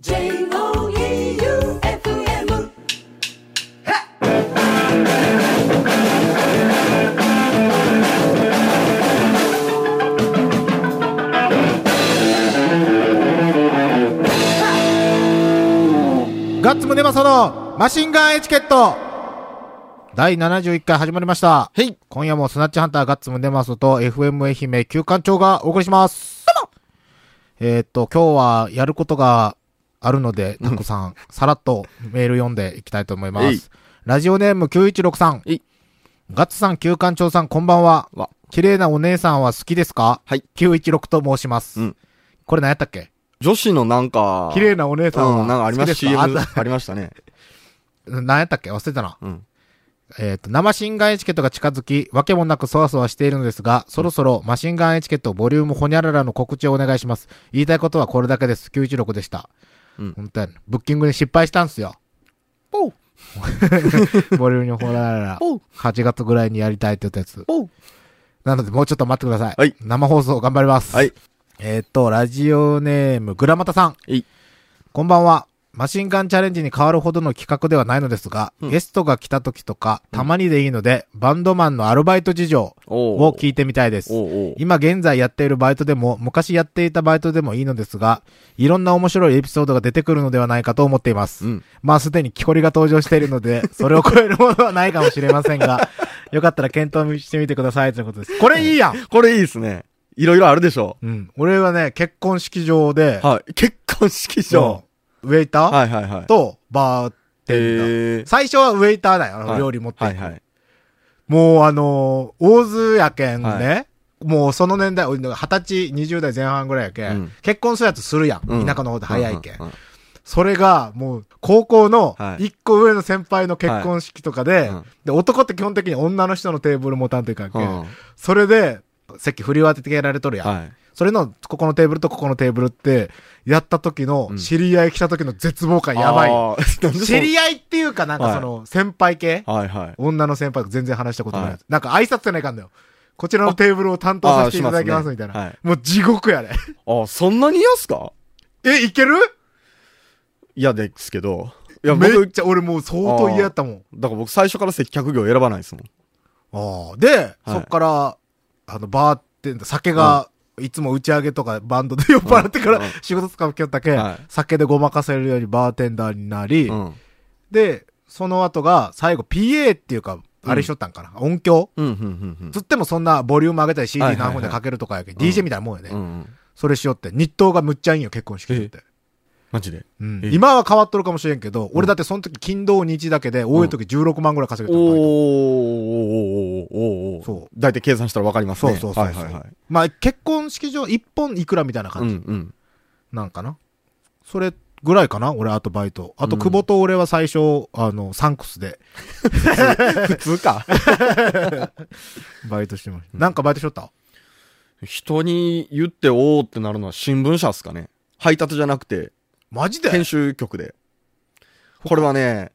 J-O-E-U-F-M ガッツムネマソのマシンガンエチケット第71回始まりました。はい。今夜もスナッチハンターガッツムネマソと FM 愛媛旧館長がお送りします。えーっと、今日はやることがあるので、たくさん、さらっとメール読んでいきたいと思います。ラジオネーム9163えい。ガッツさん、旧館長さん、こんばんは。わ。綺麗なお姉さんは好きですか？はい。916と申します。うんこれ何やったっけ？女子のなんか、綺麗なお姉さんはうん、なんかありま好すきですか？CM あありましたね。何やったっけ？忘れたな。うん。えっ、と、生シンガンエチケットが近づき、わけもなくそわそわしているのですが、そろそろマシンガンエチケットボリュームホニャララの告知をお願いします。言いたいことはこれだけです。916でした。うん本当やねブッキングに失敗したんすよ。ポウ ボリュームホニャララ。ポウ8月ぐらいにやりたいって言ったやつ。なので、もうちょっと待ってください。はい生放送頑張ります。はい。えっ、と、ラジオネーム、グラマタさん。いこんばんは。マシンガンチャレンジに変わるほどの企画ではないのですが、うんゲストが来た時とか、たまにでいいので、バンドマンのアルバイト事情おを聞いてみたいです。今現在やっているバイトでも、昔やっていたバイトでもいいのですが、いろんな面白いエピソードが出てくるのではないかと思っています。うん。まあすでに木こりが登場しているので、それを超えるものはないかもしれませんが、よかったら検討してみてくださいということです。これいいやんこれいいですね。いろいろあるでしょうん。俺はね、結婚式場で、はい。結婚式場。ウェイター、はいはいはい。と、バーテンダー。最初はウェイターだよ、料理持ってはいはい。もうあのー大津やけんね、はもうその年代、俺二十歳、20代前半ぐらいやけん、うん。結婚するやつするやん。うん。田舎の方で早いけん。うんうんうんそれが、もう、高校のはい。一個上の先輩の結婚式とかで、うん。で、男って基本的に女の人のテーブル持たんといかんけん、うん。それで、席振り分けてられとるやん。はい。それの、ここのテーブルとここのテーブルって、やった時のう、ん知り合い来た時の絶望感やばい。知り合いっていうかなんかはいその、先輩系、はいはい。女の先輩と全然話したことない。はなんか挨拶せないかんだよ。こちらのテーブルを担当させていただきますみたいな。ねはいもう地獄やね。あ、そんなに嫌っすか？え、いける？嫌ですけど。いや、僕、めっちゃ、俺もう相当嫌やったもん。だから僕最初から接客業選ばないですもん。ああ。で、はいそっから、あの、バーって酒が、いつも打ち上げとかバンドで酔っ払ってからうん仕事使うきよったけ、はい。酒でごまかせるようにバーテンダーになり、うん。で、その後が最後 PA っていうか、あれしとったんかな、音響？うん、うん、うんうん。つってもそんなボリューム上げたり CD はいはいはい。何分でかけるとかやけど、うん。DJ みたいなもんやね。うんうん。それしよって、日当がむっちゃいいんよ、結婚式って。マジで？うん。え今は変わっとるかもしれんけど、俺だってその時金土日だけで多い時16万ぐらい稼げたの、おーおーおーおーおーそう大体計算したらわかりますね。そうそうそうそうはいはいはい。まあ結婚式場一本いくらみたいなう感じんうん。なんかな。それぐらいかな俺あとバイト。あとうん久保と俺は最初、あの、サンクスで 普通か。バイトしてました。なんかバイトしとった？人に言っておーってなるのは新聞社っすかね。配達じゃなくて、マジで？編集局で。これはね、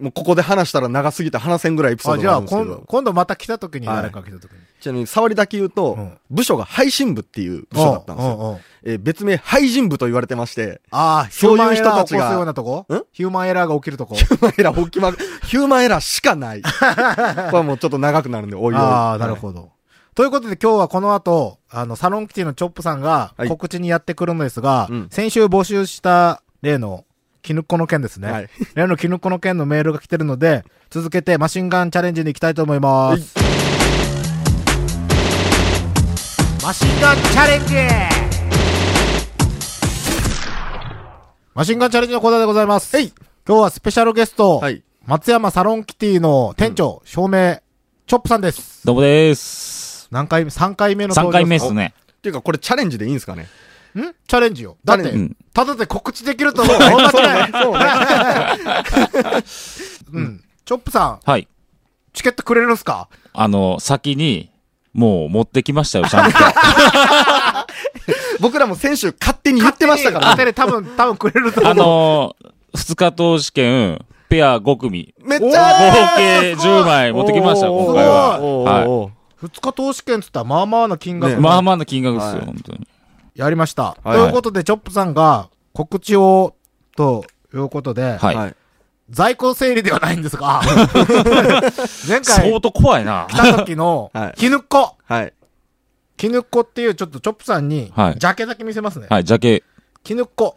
もうここで話したら長すぎて話せんぐらいエピソーあ、ドじゃあがあるんですけど。今今度また来た時にはい誰か来た時に。ちなみに触りだけ言うと、うん部署が配信部っていう部署だったんですよ。うんうえー別名配信部と言われてまして、ああ、ヒそういう人たちがうなとこ？ん？ヒューマンエラーが起きるとこ？ヒューマンエラー起きまく、ヒューマンエラーしかない。これはもうちょっと長くなるんで、おいおい。ああ、なるほど。ということで今日はこの後、あの、サロンキティのチョップさんがはい告知にやってくるのですが、うん先週募集した例の、キヌッコの件ですね。はい例のキヌッコの件のメールが来てるので、続けてマシンガンチャレンジに行きたいと思います。マシンガンチャレンジマシンガンチャレンジのコーナーでございます。はい今日はスペシャルゲスト、はい。松山サロンキティの店長、照明、チョップさんです。どうもです。何回目 ?3 回目の3回目っすね。ね。っていうか、これチャレンジでいいんですかね？ん？チャレンジよ。だって、うん。ただで告知できると思う。同じだよ。そうね。うん。チョップさん、はい。チケットくれるんすか？あの、先に、もう持ってきましたよ、ちゃんと。僕らも先週勝手に言ってましたから勝手に多分、多分くれると思う。あのー、二日投資券、ペア5組、めっちゃ合計10枚持ってきました、今回は。はおー二日投資券つったらまあまあな金額、ねい。まあまあな金額ですよ、はい本当に。やりました。はいということで、チョップさんが告知をということで、はい。はい。在庫整理ではないんですが、前回相当怖いな。来た時の はい、絹っこ。はい。絹っこっていうちょっとチョップさんに、はいジャケだけ見せますね。はい、ジャケ。絹っこ。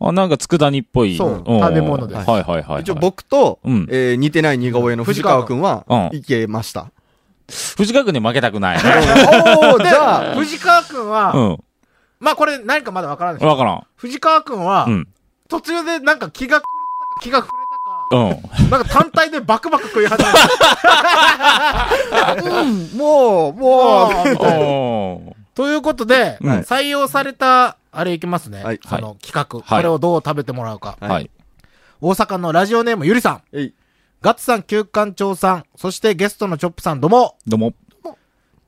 あ、なんか佃煮っぽい。そうん食べ物ですはいはいはい。一応僕と、うんえー似てない似顔絵の藤川くんはうん、いけました。藤川君に負けたくない。おー、じゃあ、藤川くんは、うん。まあこれ何かまだわからないですわからん。藤川くんは、うん。途中でなんか気が狂ったか気が触れたか、うん。なんか単体でバクバク食い始めた。うん、もう、もう、ということで、うん採用された、あれいきますね。はいその企画、はいこれをどう食べてもらうか。はいはい。大阪のラジオネームゆりさん、えい。ガッツさん、旧館長さん、そしてゲストのチョップさんどうも、どうも。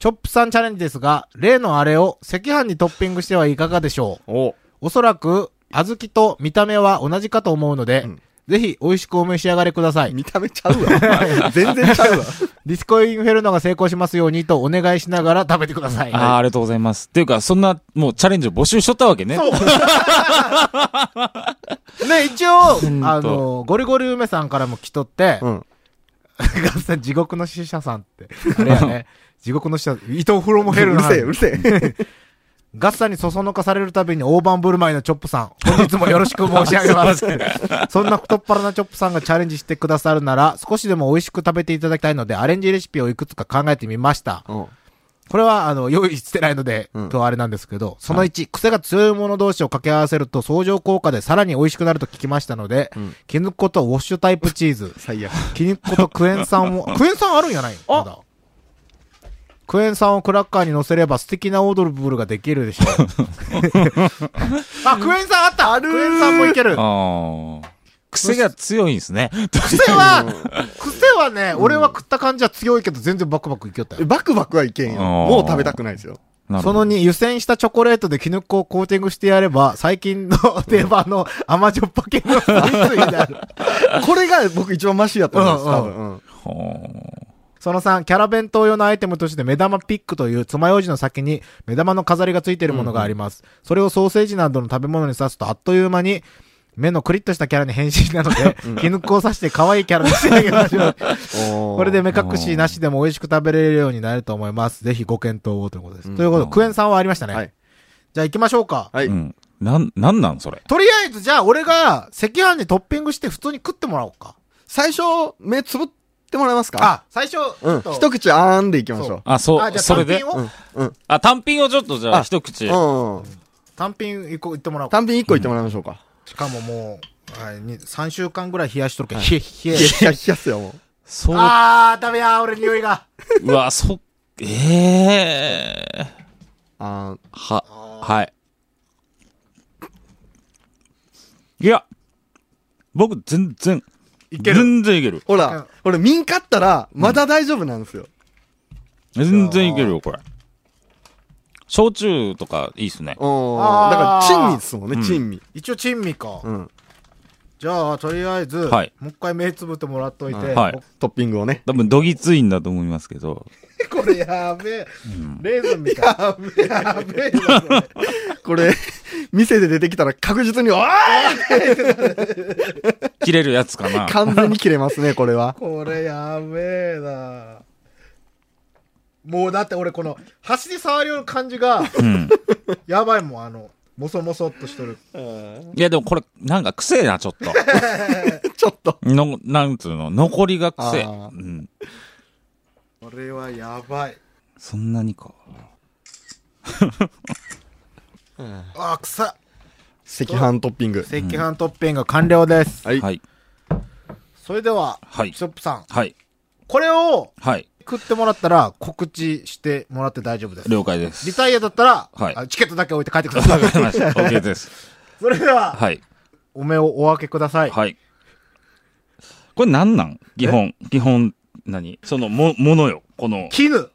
チョップさんチャレンジですが、例のあれを赤飯にトッピングしてはいかがでしょう?おおそらく、小豆と見た目は同じかと思うので、うんぜひ美味しくお召し上がりください。見た目ちゃうわ。全然ちゃうわ。ディスコインフェルノが成功しますようにとお願いしながら食べてください。ああ、ありがとうございます。っていうか、そんな、もうチャレンジを募集しとったわけね。そう。ね、一応、あの、ゴリゴリ梅さんからも来とって、うん。地獄の死者さんって、あれやね、地獄の死者、伊藤フロムヘルのうるせえ、うるせえ。ガッサンにそそのかされるたびに大盤振る舞いのチョップさん、本日もよろしく申し上げます。そんな太っ腹なチョップさんがチャレンジしてくださるなら、少しでも美味しく食べていただきたいので、アレンジレシピをいくつか考えてみました。うんこれは、あの、用意してないので、うん今日あれなんですけど、その1、癖が強いもの同士を掛け合わせると相乗効果でさらに美味しくなると聞きましたので、うんキヌコとウォッシュタイプチーズ、最悪。キヌコとクエン酸を、クエン酸あるんやない？まだ。クエン酸をクラッカーに乗せれば素敵なオードブルができるでしょう。あ、クエン酸あったクエン酸もいける。ああ。癖が強いんですね。癖は、癖はね、俺は食った感じは強いけど全然バクバクいきよったよ。バクバクはいけんよ。もう食べたくないですよ。その2、湯煎したチョコレートでキヌコをコーティングしてやれば、最近の定番の甘じょっぱ系のスイーツになる。これが僕一番マシやと思うんです、うん多分。うんはその3、キャラ弁当用のアイテムとして目玉ピックという爪楊枝の先に目玉の飾りがついているものがあります。それをソーセージなどの食べ物に刺すとあっという間に目のクリッとしたキャラに変身なので、キヌコを刺して可愛いキャラにしてあげましょう。これで目隠しなしでも美味しく食べれるようになると思います。ぜひご検討をということです。うんということで、クエン酸はありましたね。はい。じゃあ行きましょうか。はい。あうん。なん、なんなんそれ？とりあえずじゃあ俺が赤飯にトッピングして普通に食ってもらおうか。最初、目つぶってもらえますか？あ、最初、うん。一口あーんでいきましょう。あ、そあ、じゃう、あそれで？単。品を、うん。うん。あ、単品をちょっとじゃああ一口。うん。単品一個言ってもらおうか。単品一個いってもらいましょうか。しかももう、はい、に3週間ぐらい冷やしとるけど、冷え、冷や、いや、いやっすよ、もう。そう、あー、ダメや、俺匂いが。うわ、そ、ええあは、はい。いや、僕全然、いける。全然いける。ーほうんら、俺、ミン買ったら、まだ大丈夫なんですよ。全然いけるよ、これ。焼酎とかいいっすね。うん。あーだから、珍味ですもんね、うん珍味。一応珍味か。うん。じゃあ、とりあえず、はいもう一回目つぶってもらっといて。はいトッピングをね。多分、どぎついんだと思いますけど。これやべえ。レーズンみたい。やべえ。やべえなこれ。これ、店で出てきたら確実に、おー切れるやつかな。完全に切れますね、これは。これやべえなもうだって俺この、端で触りよる感じが、うん。やばいもん、あの、もそもそっとしとる。いや、でもこれ、なんか癖な、ちょっと。ちょっと。の、なんつうの、残りが癖。うん。これはやばい。そんなにか。あ、臭っ。赤飯トッピング。赤飯トッピング完了です。はい。はい。それでは、はいショップさん。はい。これをはい。食ってもらったら告知してもらって大丈夫です。了解です。リタイアだったら、はいあチケットだけ置いて帰ってください。わかりました。OK です。それでは、はい。お目をお開けください。はい。これなんなん？基本。基本、何？その、も、ものよ。この、絹。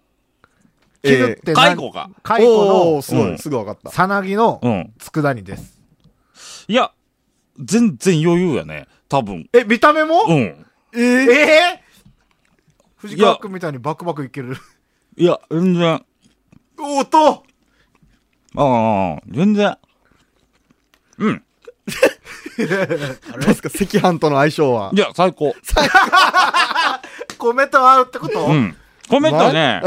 えー絹って何？蚕か。蚕のおー、すごい、うんすぐ分かった。さなぎのうん。佃煮です。いや、全然余裕やね。多分。え、見た目も、うん。ええー、え藤川くんみたいにバクバクいける。いや、全然。音ああ、全然。うん。どうですか赤飯との相性は？いや、最高。米と合うってこと、うん。米とね、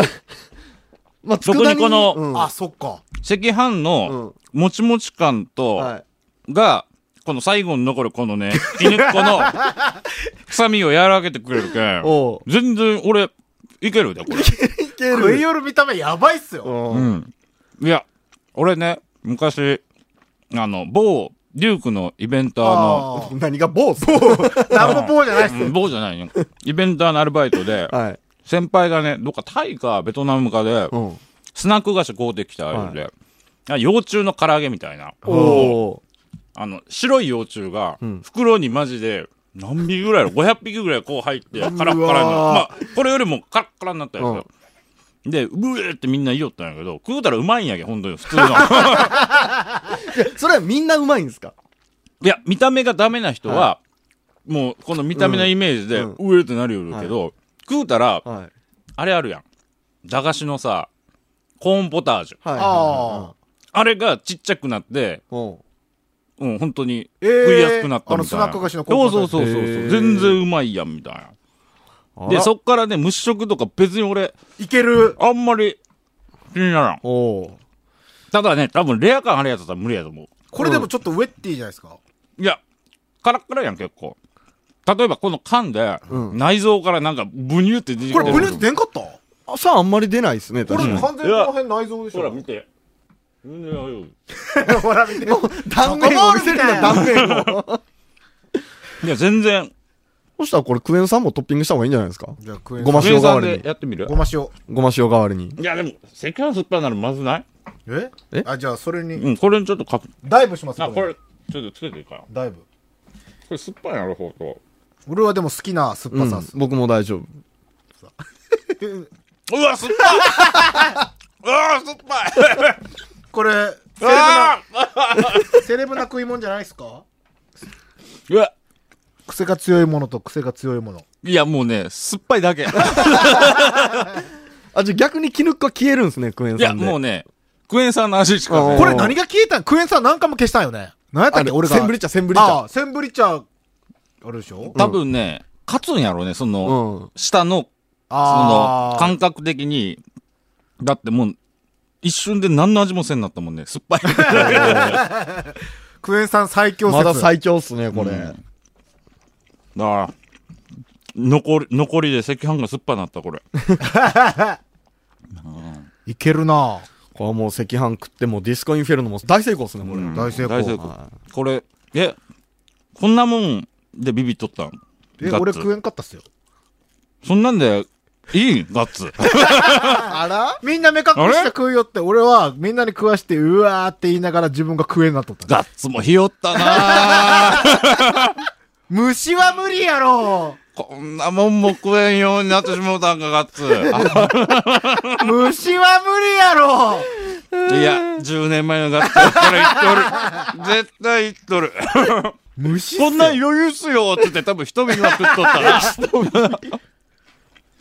まあ、そこにこのうんあ、そっか。赤飯のもちもち感と、はい。が、この最後に残るこのね、絹っこの臭みを和らげてくれるけん。おう全然俺、いけるで、これ。いけ食い寄る見た目やばいっすよ。う。うんん。いや、俺ね、昔、あの、某、デュークのイベンターの、あ何が坊主あ。なんも棒じゃないっすよ。うん某じゃないよ。イベンターのアルバイトで、はい。先輩がね、どっかタイかベトナムかで、うん。スナック菓子買うてきたあれで、あ幼虫の唐揚げみたいな。おおあの、白い幼虫がうん、袋にマジで、何匹ぐらいやろ ?500 匹ぐらいこう入って、カラッカラにまあ、これよりもカラッカラになったんですよ。で、うえーってみんな言いよったんやけど、食うたらうまいんやけ、本当に、普通の。ー。それはみんなうまいんですか？いや、見た目がダメな人は、もう、この見た目のイメージで、ううんえーってなるよるけど、食うたら、はい。あれあるやん。駄菓子のさ、コーンポタージュ。はい。ああれがちっちゃくなって、うん。うん、本当にえー食いやすくなったみたいな。あのスナック菓子のコそうそうそうそう。全然うまいやん、みたいな。で、そっからね、虫食とか別に俺、いける。あんまり気にならん。おおただね、多分レア感あるやつだったら無理やと思う。これでもちょっとウェッティじゃないですか？いや、カラッカラやん、結構。例えばこの缶で、うん内臓からなんかブニュって出てきこれブニュって出んかった？ー。さあ、あんまり出ないですね、これ確かに。完全にこの辺内臓でしょ。ほら、見て。全然大丈夫ほら見て。断面を見せるな、断面を。いや、全然。そしたらこれクエン酸もトッピングした方がいいんじゃないですか？じゃあクエンごま塩代わりにでやってみる？ごま塩。ごま塩代わりに。いや、でも、赤飯酸っぱいならまずない？え？え？あ、じゃあそれに、うん、これにちょっとかく。ダイブしますあ、これ、ちょっとつけていいかな。こダイブ。れ酸っぱいなるほど。俺はでも好きな酸っうんぱさっす。僕も大丈夫。うわ、酸っぱい うわ、酸っぱいこれ、セレブうな、わ セレブな食い物じゃないですか？うわ癖が強いものと癖が強いもの。いや、もうね、酸っぱいだけ。い あ、じゃあ逆に絹っこは消えるんですね、クエンや、酸で。もうね、クエン酸の味しかこれ何が消えたん？クエン酸何回も消したんよね。何やったっあれけ俺が。センブリ茶、センブリ茶。ああ、センブリ茶、あるでしょ？多分ね、勝つんやろうね、その、うん。下の、その、ああ。感覚的に。だってもう、一瞬で何の味もせんなったもんね。酸っぱい。クエン酸最強説。まだ最強っすね、これ。うんだから、残り、残りで赤飯が酸っぱなった、これ。いけるなこれはもう赤飯食ってもディスコインフェルノも大成功っすね、これ。うん大成功大成功はこれ、え、こんなもんでビビっとったん？え、ガッツ俺食えんかったっすよ。そんなんで、いいガッツ。あら？みんな目隠して食いよって、俺はみんなに食わして、うわーって言いながら自分が食えんなっとった。ガッツもひよったなぁ 虫は無理やろこんなもんも食えんようになってしもうたんか、ガッツ。虫は無理やろいや、10年前のガッツやったら言っとる。絶対言っとる。虫こんなん余裕っすよって言って多分一人は食っとったら。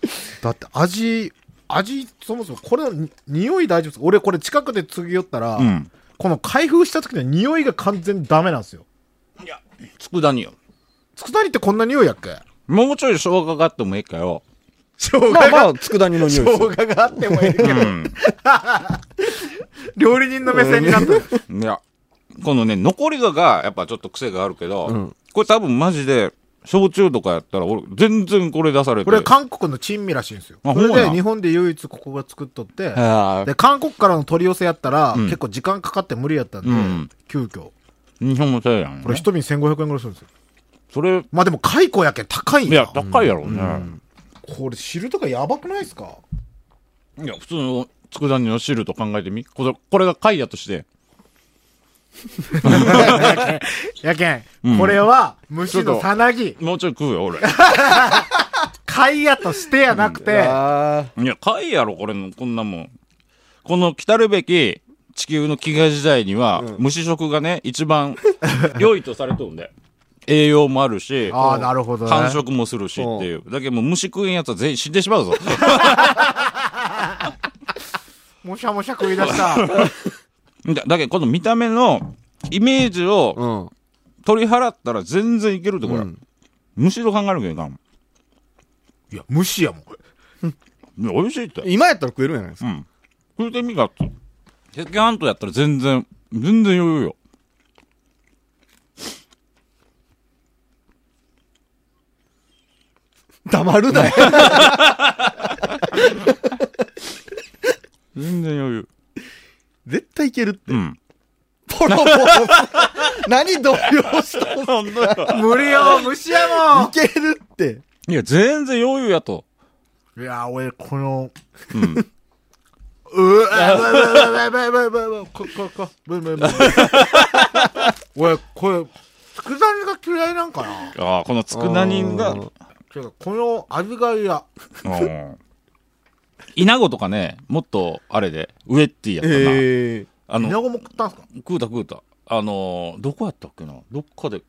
だって味、味、そもそもこれのに匂い大丈夫ですか？俺これ近くで継ぎ寄ったら、うん。この開封した時の匂いが完全にダメなんですよ。いや、佃煮よ。佃煮ってこんな匂いやっけ？もうちょい生姜があってもいいかよ。生姜が、まあまあ、佃煮の匂い。生姜があってもいいけど、うん。料理人の目線になってる。いや、このね、残りがが、やっぱちょっと癖があるけど、うんこれ多分マジで、焼酎とかやったら、俺、全然これ出されて。これ韓国の珍味らしいんですよ。あそれで日本で唯一ここが作っとって、あで、韓国からの取り寄せやったら、うん結構時間かかって無理やったんで、うん急遽。日本もそうやん、ね。これ一瓶1500円ぐらいするんですよ。それ、まあでも、蚕やけん高いんや。いや、高いやろうね。これ汁とかやばくないですか？いや、普通の佃煮の汁と考えてみ。これ、これが貝やとして。やけん、うんこれは虫のさなぎ。もうちょい食うよ、俺。貝やとしてやなくて、あいや、貝やろ、これの、こんなもん。この来たるべき地球の飢餓時代には、虫食がね、一番 良いとされとるんで。栄養もあるし、ああ、なるほどね。繁殖もするしっていう。だけどもう虫食えんやつは全員死んでしまうぞ。もしゃもしゃ食い出した。だだけどこの見た目のイメージをうん。取り払ったら全然いけるってこれ。うんむしろ考えるけどいかん。いや、虫やもん。いや 美味しいって。今やったら食えるんじゃないですか。うん。食うてみがっと。赤飯とやったら全然、全然余裕よ。黙るなよ。全然余裕。絶対いけるって。うん。ポロポロ。何動揺したの無理よ、虫やもん。いけるって。いや、全然余裕やと。いや、俺、この、うん。うわ、ばいばいばいばいばい、こ、こ、こ、ばいばいばい。俺、これ、つくだ煮が嫌いなんかなああ、このつくだ煮が。この味が嫌。うん。稲子とかね、もっと、あれで、ウエッティやったな。ええ。あの、稲子も食ったんすか？食うた食うた。あのー、どこやったっけな？どっかで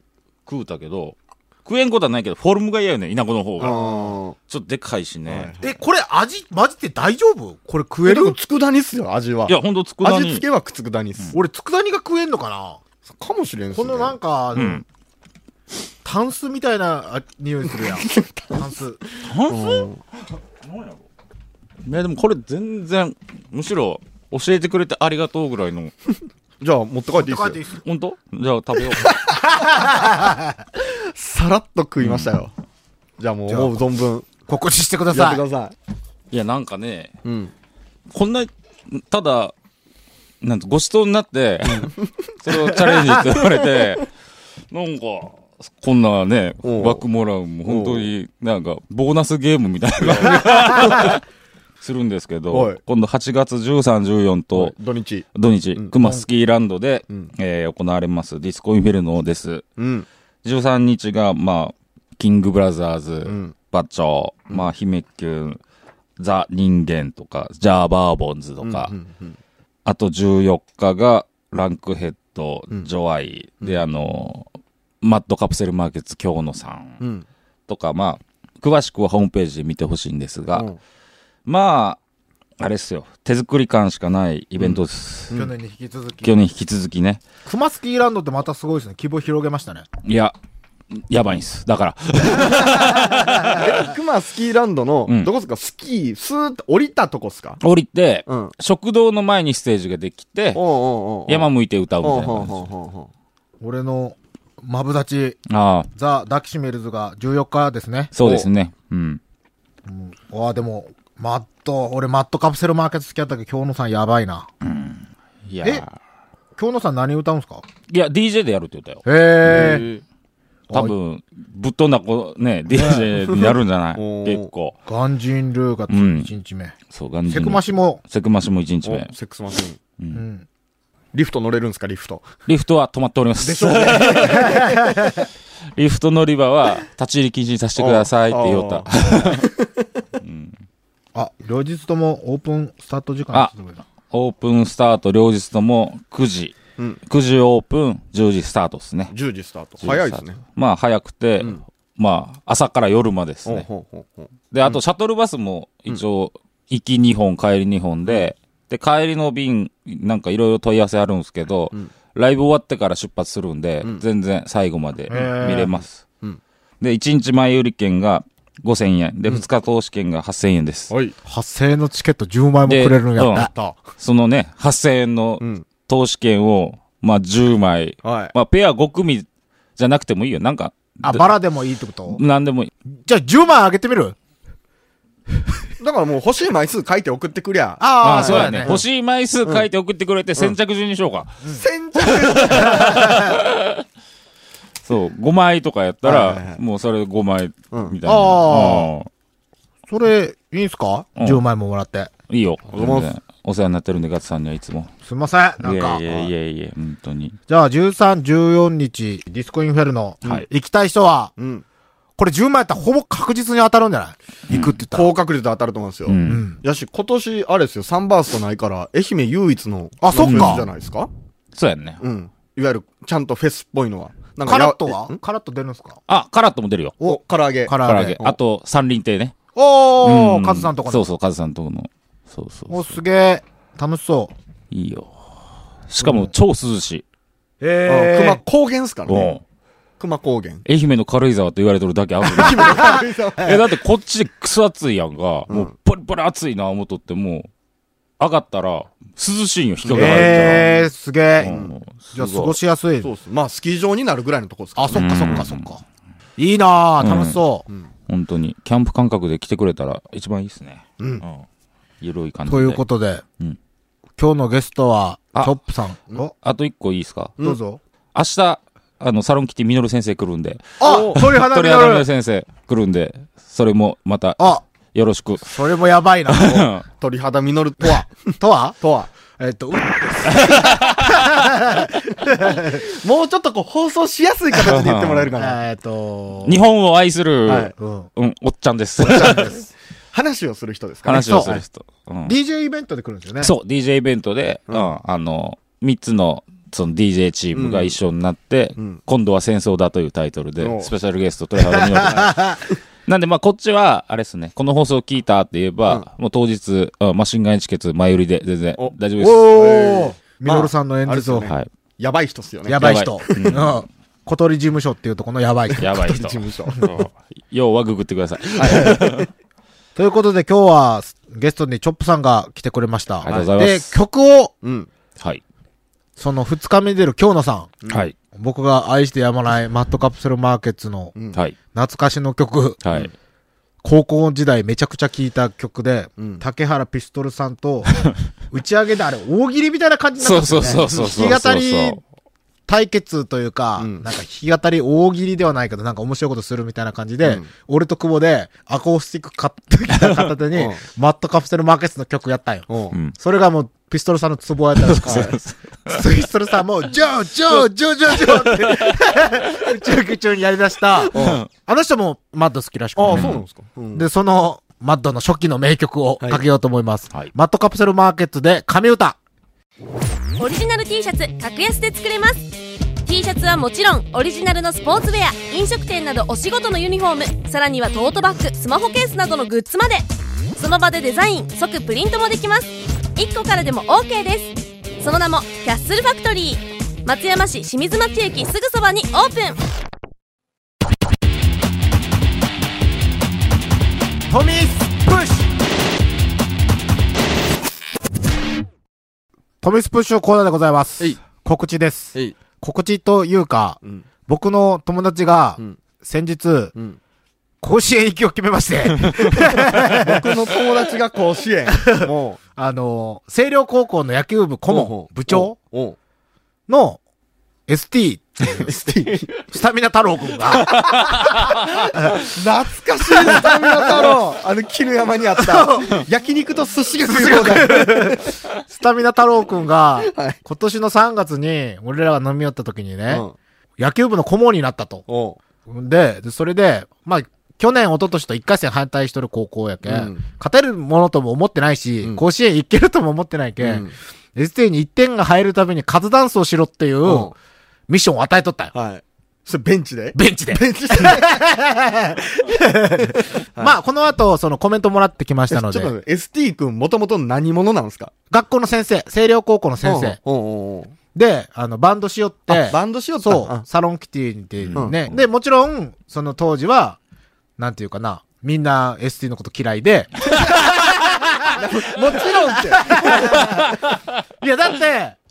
食うたけど、食えんことはないけど、フォルムが嫌よね、稲子の方が。あちょっとでかいしね。え、これ味、マジで大丈夫？これ食え、える佃煮っすよ、味は。いや、ほんと佃煮。味付けは佃煮っす。俺、佃煮が食えんのかな？かもしれんっすね。このなんか、うん。タンスみたいなあ匂いするやん。タンス。タンス？うんいや、でもこれ全然、むしろ、教えてくれてありがとうぐらいの。じゃあ、持って帰っていいっすよ帰っていいっすほんとじゃあ食べよう。さらっと食いましたよ。じゃあもう、思う存分、告知してくださいやってく。ださい。いや、なんかね、うん。こんな、ただ、なんとごちそうになって、それをチャレンジって言われて、なんか、こんなね、おう枠もらうも、本当になんか、ボーナスゲームみたいな感じするんですけはどい、今度8月13、14と、土日。土日、ん。熊スキーランドで、うん。えー行われます、ディスコインフェルノです。うん。13日が、まあ、キングブラザーズ、ん。バッチョ、まあ、姫キュン、ザ・人間とか、ジャーバーボンズとか、うんうんあと14日が、ランクヘッド、うん。ジョアイ、で、あの、マッドカプセルマーケッツ京野さんうん。とか、まあ、詳しくはホームページで見てほしいんですが、うんまあ、あれっすよ、手作り感しかないイベントです。去年に引き続き。去年引き続きね。熊スキーランドってまたすごいですね。規模広げましたね。いや、やばいんす。だから。え、熊スキーランドのうん、どこっすか？スキー、スーッと降りたとこっすか？降りて、うん。食堂の前にステージができて、おうおうおう山向いて歌うみたいな感じ。俺の、マブダチ、ああ、ザ・ダキシメルズが14日ですね。そうですね。うん。うん。ああ、でも、マット、俺マットカプセルマーケット好きやったけど、京野さんやばいな。いやえ？京野さん何歌うんすか？いや、DJ でやるって言ったよ。へえ。多分、ぶっ飛んだ子、ね、DJ になるんじゃない？結構。ガンジンルーがうん1日目。そう、ガンジセクマシも、セクマシも1日う目。おセックスマシン。うん。リフト乗れるんすか、リフト？リフトは止まっております。でしょうね。リフト乗り場は立ち入り禁止にさせてくださいって言おった。あ、両日ともオープンスタート時間ですねオープンスタート両日とも9時。うん。9時オープン、10時スタートですね。10時スタート。10時早いですね。まあ早くて、んまあ朝から夜までですね。ほうほうほう。で、あとシャトルバスも一応、行き2本、帰り2本で、で、帰りの便、なんかいろいろ問い合わせあるんですけど、んライブ終わってから出発するんで、ん全然最後までー見れます。うんで、1日前売り券が5000円。で、2日投資券が8000円です。はい。8000円のチケット10枚もくれるんやった。た。そのね、8000円のうん。投資券を、まあ10枚、はい。まあペア5組じゃなくてもいいよ。なんか、あ、バラでもいいってこと？なんでもいい。じゃあ10枚あげてみる？だからもう欲しい枚数書いて送ってくりゃ、あああ、あ、そうやね。だ欲しい枚数書いて送ってくれて先着順にしようか。先着 そう、5枚とかやったはいはいはら、もうそれ5枚、うんみたいな。あうんそれ、いいんすか？うん ?10 枚ももらって。いいよ。お世話になってるんで、ガッツさんにはいつも。すいません。なんか。いやいやいやいや、本当に。じゃあ、13、14日、ディスコインフェルノ。はい行きたい人は、うん。これ10枚やったらほぼ確実に当たるんじゃない？行くって言ったら。高確率で当たると思うんですよ。う。うんん。やし、今年、あれですよ、サンバーストないから、愛媛唯一の、あそっか夏フェスじゃないですか？そうやんね。うん。いわゆる、ちゃんとフェスっぽいのは。なんカやラットは？カラット出るんすか？あ、カラットも出るよ。お、唐揚げ。唐揚げ。ーあと、三輪亭ね。おー、うんカズさんとこそうそう、カズさんとこの。そうそうお、すげえ。楽しそう。いいよ。しかも、超涼しい。あ熊へえ。高原っすからうんね。熊高原。愛媛の軽井沢って言われてるだけある え、だってこっちでクソ暑いやんか。もう、ポリポリ暑いな思っとっても、上がったら、涼しいんよ、日陰入ったら。えー、すげえ。うんじゃあ過ごしやすい。そうっす。まあ、スキー場になるぐらいのとこですかあ、そっかそっかそっか。いいなぁ、楽しそう。本当に、キャンプ感覚で来てくれたら一番いいっすね。うんゆるい感じで。ということで、うん今日のゲストは、チあョップさん。おあと一個いいっすか？どうぞ。明日、あの、サロンキティミノル先生来るんで、あ鳥肌鳥になる。肌ミノル先生来るんで、それもまた、あ、よろしく。それもやばいな。鳥肌実るとは。とは？とは？えっと、う もうちょっとこう、放送しやすい形で言ってもらえるかな。えっと、日本を愛する、はいうん。うん、おっちゃんです。話をする人ですかね。話をする人。うん DJ イベントで来るんですよね。そう、DJ イベントで、うん、あの、三つの、その DJ チームが一緒になって、うん今度は戦争だというタイトルで、おスペシャルゲスト、鳥肌みのるなんで、まあ、こっちは、あれですね、この放送を聞いたって言えば、もう当日、うんマシンガンエチケット前売りで全然お大丈夫です。おえーミノルさんの演説を。やばい人っすよね。やばい人。うん。小鳥事務所っていうとこのやばい人。やばい人。事務所。うん要はググってください。ということで今日はゲストにチョップさんが来てくれました。ありがとうございますで、曲を、うん。はい。その2日目に出る京野さん。はい。僕が愛してやまないマットカプセルマーケッツの。懐かしの曲、はい。高校時代めちゃくちゃ聴いた曲で、うん竹原ピストルさんと、打ち上げであれ大喜利みたいな感じになったそうんですよね。そうそうそうそう。弾き語り対決というか、うんなんか弾き語り大喜利ではないけど、なんか面白いことするみたいな感じで、うん俺と久保でアコースティック買ってきた 片手にうん、マットカプセルマーケッツの曲やったんよ。それがもう、ピストルさんのツボやったらしくて、ピストルさんも、ジョー、ジョー、ジョー、ジョー、ジョーって、宇宙中にやり出した、あの人もマッド好きらしくて、ああ、そうなんですか。うん。で、その、マッドの初期の名曲をかけようと思います。はい。マットカプセルマーケットで神歌。オリジナル T シャツ格安で作れます。T シャツはもちろんオリジナルのスポーツウェア飲食店などお仕事のユニフォーム。さらにはトートバッグスマホケースなどのグッズまで。その場でデザイン即プリントもできます1個からでも OK ですその名もキャッスルファクトリー松山市清水町駅すぐそばにオープントミースプッシュトミースプッシュコーナーでございます。告知です。告知というか、うん。僕の友達がうん。先日、うん。甲子園行きを決めまして、僕の友達が甲子園。もあの、星稜高校の野球部う。顧問、部長。の ST。スタミナ太郎くんが、懐かしいスタミナ太郎。あの、絹山にあった。焼肉と寿司が食い放題。スタミナ太郎くんが、はい今年の3月に、俺らが飲み寄った時にね、うん野球部の顧問になったと。でそれで、まあ、去年、一昨年と1回戦反対しとる高校やけ、うん。勝てるものとも思ってないし、うん。甲子園行けるとも思ってないけ、うん。ST に1点が入るためにカズダンスをしろっていううん。ミッションを与えとったよ。はい。それベンチで？ベンチで。ベンチで。まあ、この後、そのコメントもらってきましたので、ちょっと待って ST 君もともと何者なんですか？学校の先生、星稜高校の先生。おうおうおう。で、あの、バンドしよって。あ、、バンドしよった。そう、サロンキティってうん。ね、で、もちろん、その当時は、なんていうかな、みんな ST のこと嫌いで、もちろんって。いや、だっ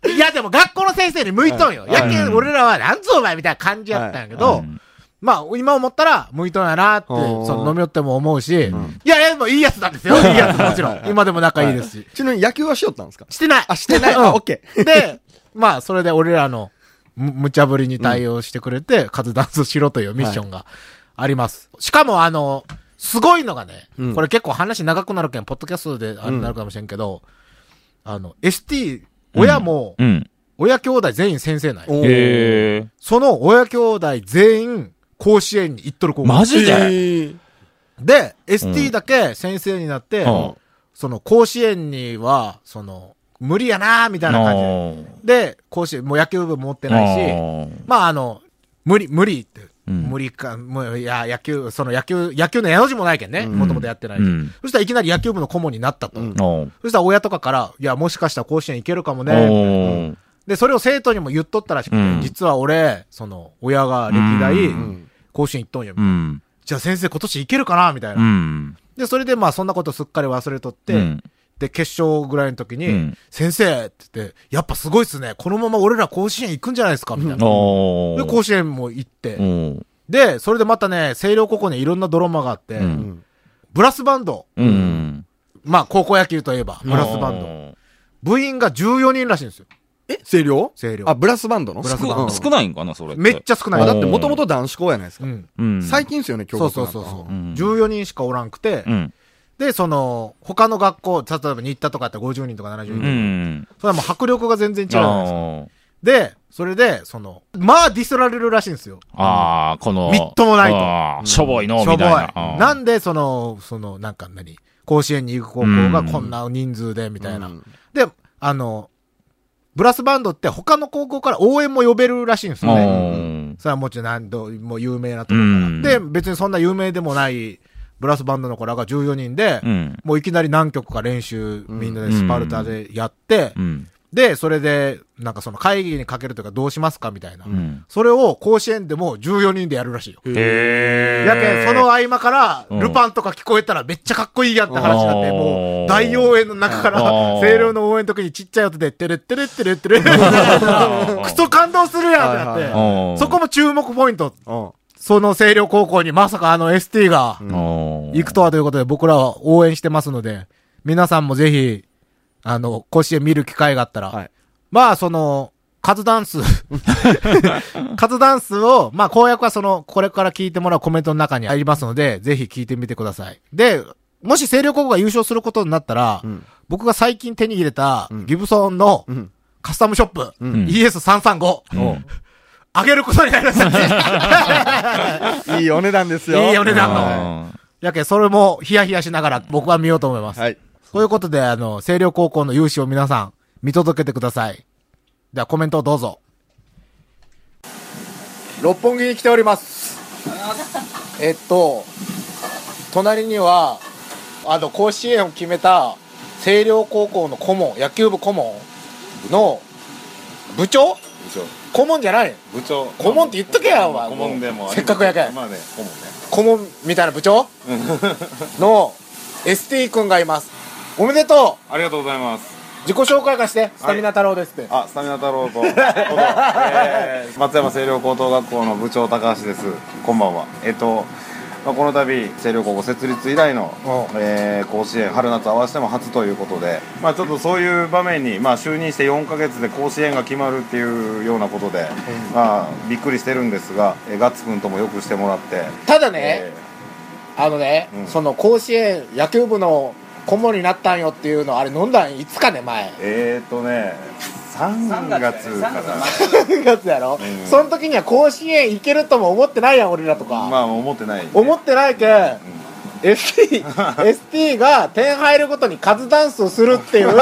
て、いや、でも学校の先生に向いとんよ。はいやけん、うん俺らは、なんぞお前みたいな感じやったんやけど、うんまあ、今思ったら、向いとんやなって、その飲み寄っても思うし、んいや、いや、でもいいやつなんですよ。いいやつ、もちろん。今でも仲いいですし。ちなみに野球はしよったんですか？してない。あ、してない。うんあ、オッケー。で、まあ、それで俺らの、む、無茶ぶりに対応してくれて、カズダンスしろというミッションがあります。しかも、あの、すごいのがね、うん。これ結構話長くなるけん、ポッドキャストであれになるかもしれんけど、あの、ST、親も、うん。親兄弟全員先生なんよ。おー。へえ。その親兄弟全員、甲子園に行っとる子が。マジで？えー。で、ST だけ先生になって、うん。その甲子園には、その、無理やなみたいな感じで。で、甲子園、もう野球部持ってないし、まああの、無理、無理って、うん無理か、もう、いや、野球、その野球、野球の矢の字もないけんね。うんもともとやってないし、うんそしたらいきなり野球部の顧問になったと。うんそしたら親とかから、いや、もしかしたら甲子園行けるかもね。で、それを生徒にも言っとったらしくて、うん実は俺、その、親が歴代う、ん甲子園行っとんよ。うん。じゃあ先生今年行けるかな？みたいな。うん。で、それでまあそんなことすっかり忘れとって、うんで、決勝ぐらいの時に、うん先生って言って、やっぱすごいっすね。このまま俺ら甲子園行くんじゃないですかみたいな。で。甲子園も行って、うん。で、それでまたね、星稜高校にいろんなドラマがあって、うんブラスバンド。うん。まあ、高校野球といえば、ブラスバンド。ド。部員が14人らしいんですよ。え声量声量あ、ブラスバンドの？ブラスバンドうん少ないんかな、それって。めっちゃ少ない。あだだってもともと男子校やないですか。最近ですよね、今日そうそうそうそう。ん14人しかおらんくて、うん。で、その、他の学校、例えば新田とかやったら50人とか70人とか、うん。それはもう迫力が全然違うじゃないですで、それで、その、まあディスられるらしいんですよ。あー、この。みっともないとしょぼいの、しょぼいみたいな。あーなんで、その、その、なんか何甲子園に行く高校がこんな人数で、みたいな。うんで、あの、ブラスバンドって他の高校から応援も呼べるらしいんですよね。うんそれはもちろん何度も有名なところうんから。で、別にそんな有名でもないブラスバンドの子らが14人で、うん。もういきなり何曲か練習、みんなでスパルタでやって、うん。で、それで、なんかその会議にかけるというかどうしますかみたいな。うん。それを甲子園でも14人でやるらしいよ。へやけん、その合間から、うんルパンとか聞こえたらめっちゃかっこいいやんって話になって、うんもう、大応援の中から、うん声量の応援の時にちっちゃい音で、てれってれってれってれ、クソ感動するやんってなって、そこも注目ポイント。うんその星稜高校にまさかあの ST が行行くとはということで僕らは応援してますので、皆さんもぜひ、あの、甲子園見る機会があったら、はい。まあその、カズダンス、カズダンスを、まあ公約はその、これから聞いてもらうコメントの中にありますので、ぜひ聞いてみてください。で、もし星稜高校が優勝することになったら、ん。僕が最近手に入れた、ギブソンのん。カスタムショップ、ん。ES335、うんあげることになりました。いいお値段ですよ。いいお値段の。うんやけん、それもヒヤヒヤしながら僕は見ようと思います。はい。ということで、あの、星稜高校の勇姿を皆さん見届けてください。ではコメントをどうぞ。六本木に来ております。えっと、隣には、あの、甲子園を決めた星稜高校の顧問、野球部顧問の部長？部長顧問じゃない。部長。顧問って言っとけやお前。顧問でもせっかくやけん。まあね顧問ね。顧問みたいな部長？の ST 君がいます。おめでとう。ありがとうございます。自己紹介がして、スタミナ太郎ですって。あスタミナ太郎と、えー松山清涼高等学校の部長高橋です。こんばんは。えっと、まあ、この度清涼高校設立以来の、えー甲子園春夏合わせても初ということでまあちょっとそういう場面に、まあ、就任して4ヶ月で甲子園が決まるっていうようなことで、まあびっくりしてるんですが、えーガッツくんともよくしてもらって。ただね、えあのね、うん。その甲子園野球部の顧問になったんよっていうのあれ飲んだんいつかね前。ーえーとね3月かな。3月やろ、うん。その時には甲子園行けるとも思ってないやん俺らとか、まあ思ってない、思ってないけん、ST, ST が点入るごとにカズダンスをするっていう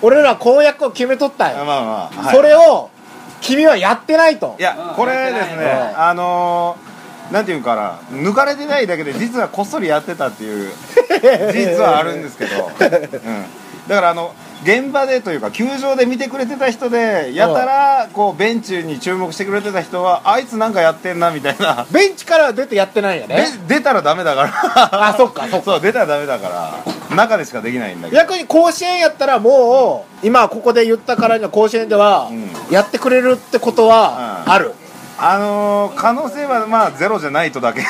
俺ら公約を決めとったんよ、まあまあ、はい、それを君はやってないと。いやこれですねあのー、なんていうかな抜かれてないだけで実はこっそりやってたっていう事 実はあるんですけど、うん、だからあの現場でというか球場で見てくれてた人でやたらこうベンチに注目してくれてた人はあいつなんかやってんなみたいな。ベンチからは出てやってないよでね出たらダメだから。あそっかそっか。そう出たらダメだから。中でしかできないんだけど。逆に甲子園やったらもう今ここで言ったからには甲子園ではうやってくれるってことはうんあのー、可能性はまあゼロじゃないとだけ。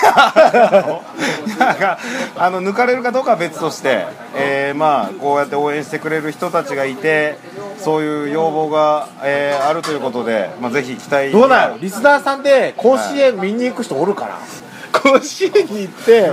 なんかあの抜かれるかどうかは別として、えーまあこうやって応援してくれる人たちがいてそういう要望が、えーあるということで、まあ、ぜひ期待どうなんやろリスナーさんで甲子園見に行く人おるから、甲子園に行って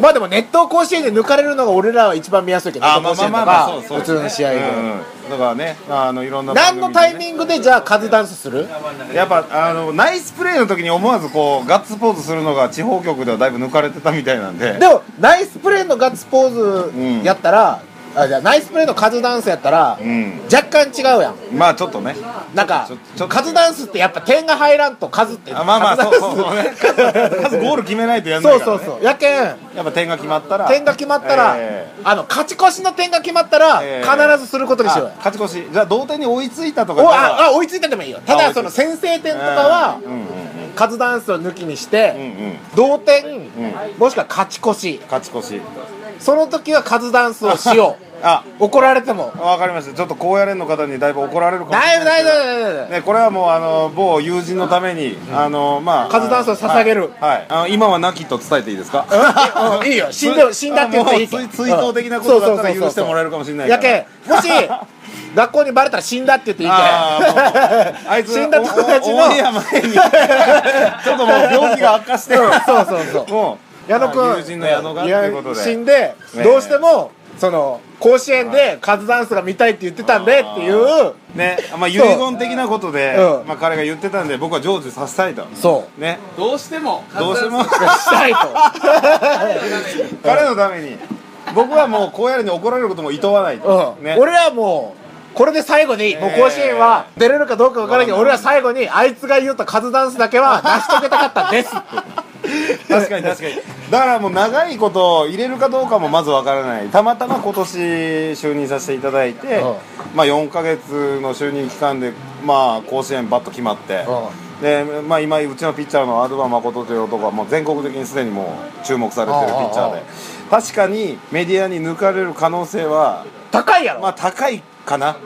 まあでも熱湯甲子園で抜かれるのが俺らは一番見やすいけどあまあまあまあまあそうかそう。普通の試合で、うん。うんだからね、まあ、あのいろんな何のタインミングでじゃあカズダンスする？グやっぱあのナイスプレーの時に思わずこうガッツポーズするのが地方局ではだいぶ抜かれてたみたいなんで。でもナイスプレーのガッツポーズやったら、あじゃあナイスプレーのカズダンスやったら、うん。若干違うやん。まあちょっとね。なんかカズダンスってやっぱ点が入らんとカズってあまあまあそうそうそうね。ゴール決めないとやんないから、ね、そうそうそう。やけんやっぱ点が決まったら。点が決まったら、えあの勝ち越しの点が決まったら、ええ。必ずすることーにしようや。あ勝ち越し。じゃあ同点に追いついたとかあ。ああ追いついたでもいいよ。ただその先制点とかは、うんうんうん。カズダンスを抜きにして、うんうん。同点、ん。もしくは勝ち越し。勝ち越しその時はカズダンスをしよう。あ。怒られても。わかりました。ちょっと高野連の方にだいぶ怒られるかもしれない大丈夫大丈夫ね、これはもうあの某友人のために、あのまあカズダンスを捧げる。はい、はい。あの今は亡きと伝えていいですか？うんいいよ。死んで 死んだって言っていい追追悼的なことだったらうん。許してもらえるかもしれないやけんもし 学校にバレたら死んだって言っていいああいつ死んだ友達の。おおオンエア前にちょっともう病気が悪化してそうそうそうもう矢野くん友人の矢野がっていうことで。死んでね。どうしてもその甲子園でカズダンスが見たいって言ってたんでっていう。ね。まあ遺言的なことで、うん。まあ、彼が言ってたんで僕は成就させたいと。そう。ね。どうしてもどうしても。したいと。彼のために。僕はもうこうやるに怒られることも厭わないと、うん。ね。俺はもうこれで最後に、もう甲子園は出れるかどうか分からんけど、俺は最後にあいつが言ったカズダンスだけは成し遂げたかったんです。って確かに確かに。だからもう長いこと入れるかどうかもまずわからない。たまたま今年就任させていただいて、まあ4ヶ月の就任期間でまあ甲子園バッと決まって、でまあ、今うちのピッチャーのアドバ誠という男はもう全国的にすでにもう注目されてるピッチャーで。確かにメディアに抜かれる可能性は高いやろ、まあ高いかな？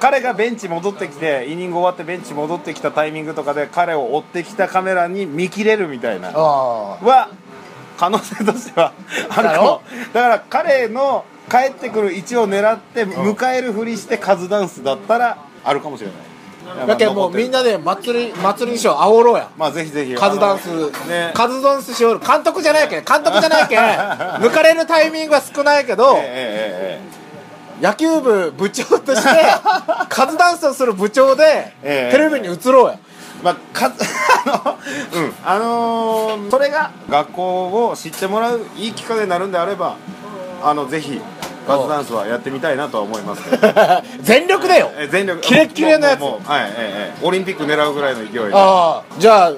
彼がベンチ戻ってきてイニング終わってベンチ戻ってきたタイミングとかで彼を追ってきたカメラに見切れるみたいな。あは可能性としてはあるかも。だから彼の帰ってくる位置を狙って迎えるふりしてカズダンスだったらあるかもしれない。あだけどもうみんなで祭り祭りにしよう。煽ろうや。まあぜひぜひ。カズダンス、ね。カズダンスしよう。監督じゃないけん。監督じゃないけん。抜かれるタイミングは少ないけど、えええ野球部部長としてカズダンスをする部長で、ええ。テレビに映ろうや。えまあか あのうん。あのーそれが学校を知ってもらういいきっかけになるんであればあのぜひカズダンスはやってみたいなとは思います 全力でよ。え全力。キレッキレのやつ。はいええええ。オリンピック狙うぐらいの勢いで。ああじゃあ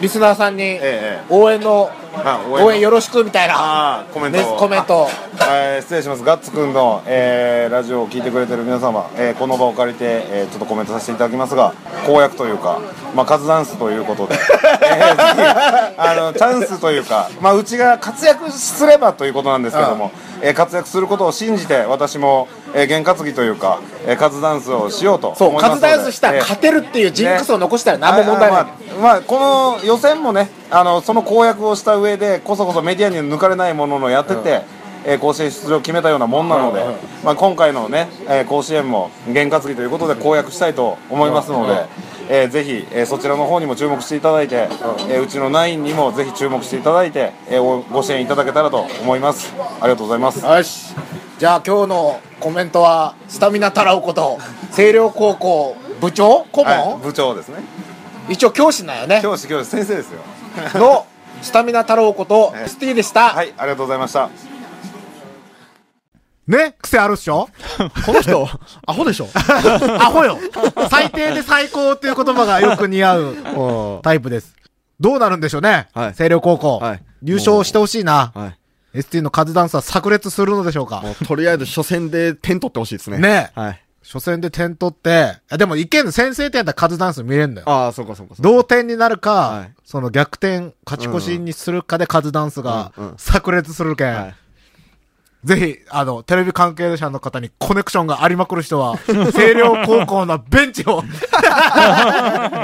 リスナーさんにええ応援のあ応援よろしくみたいなコメントコメントえー失礼します。ガッツくんの、えーラジオを聞いてくれてる皆様、えーこの場を借りて、えーちょっとコメントさせていただきますが公約というか、まあ、カズダンスということで、えーあのチャンスというか、まあ、うちが活躍すればということなんですけども、えー活躍することを信じて私も、えー、験担ぎというか、えーカズダンスをしようとそうカズ思いますので。ダンスしたらえー勝てるっていうジンクスを残したら何も問題ない、あまあ、まあこの予選もねあのその公約をした上でこそこそメディアに抜かれないもののやってて、えー甲子園出場を決めたようなもんなので、まあ、今回のね、えー甲子園も験担ぎということで公約したいと思いますので、えーぜひ、えーそちらの方にも注目していただいて、えーうちのナインにもぜひ注目していただいて、えーおご支援いただけたらと思います。ありがとうございます。よし。じゃあ今日のコメントはスタミナ太郎こと星稜高校部長？顧問、はい、部長ですね。一応教師なんよね。教師教師先生ですよ。のスタミナ太郎ことええ。スティでした、はいありがとうございましたね癖あるっしょ？この人、アホでしょ？アホよ最低で最高っていう言葉がよく似合ううんタイプです。どうなるんでしょうね？はい星稜高校。はい優勝してほしいな。はい。ST のカズダンスは炸裂するのでしょうか？も。うとりあえず初戦で点取ってほしいですね。ねはい。初戦で点取って、あでもいけんの先制点だったらカズダンス見れんのよ。ああ、そうかそうかそうか。同点になるか、はいその逆転、勝ち越しにするかでカズダンスがうんうん炸裂するけん。はい。ぜひ、あの、テレビ関係者の方にコネクションがありまくる人は、星稜高校のベンチを、ま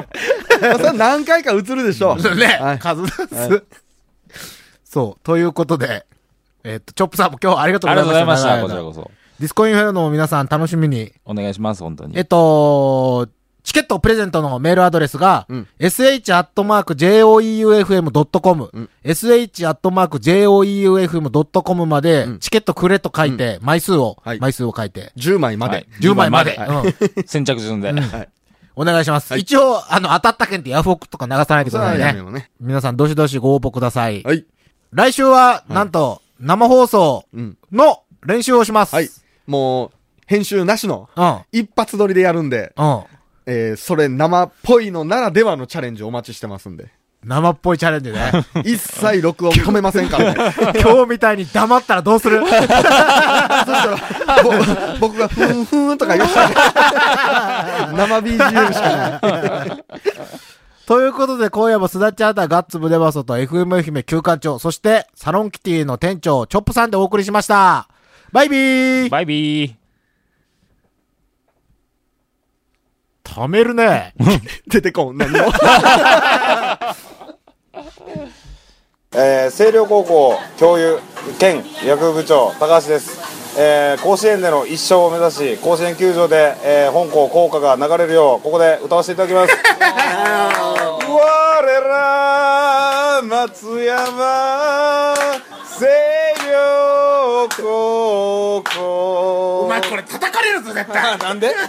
あ、それは何回か映るでしょう。ね、はいカズダンス、はそう、ということで、えっと、チョップさんも今日はありがとうあございました。りがとうございました。こちらこそ。ディスコインフェルノも皆さん楽しみに。お願いします、本当に。えっと、チケットプレゼントのメールアドレスが、うん sh.joeufm.com、うん sh.joeufm.com までうん、チケットくれと書いて、枚数を、はい枚数を書いて、10枚まではい。10枚まで、はうん 先着順で。はい。お願いします。はい一応、あの、当たった件ってヤフオクとか流さないでくださいやめようね。皆さん、どしどしご応募ください。はい。来週は、なんと、生放送うん。の練習をします。はいもう、編集なしの、うん。一発撮りでやるんで、うん。えー、それ生っぽいのならではのチャレンジお待ちしてますんで。生っぽいチャレンジね。一切録音止めませんからね。今日みたいに黙ったらどうする？そしたら、ぼ僕がふんふんとか言うしかない。生 BGM しかない。ということで、今夜もすだちゃんだガッツムデバソと FM 愛媛旧館長、そしてサロンキティの店長、チョップさんでお送りしました。バイビーバイビー。貯めるね。出てこん、何も。えー、星稜高校教諭兼野球部長高橋です、えー、甲子園での一勝を目指し甲子園球場で、えー、本校校歌が流れるようここで歌わせていただきます 我ら松山清涼高校お前これ叩かれるぞ絶対。なんで？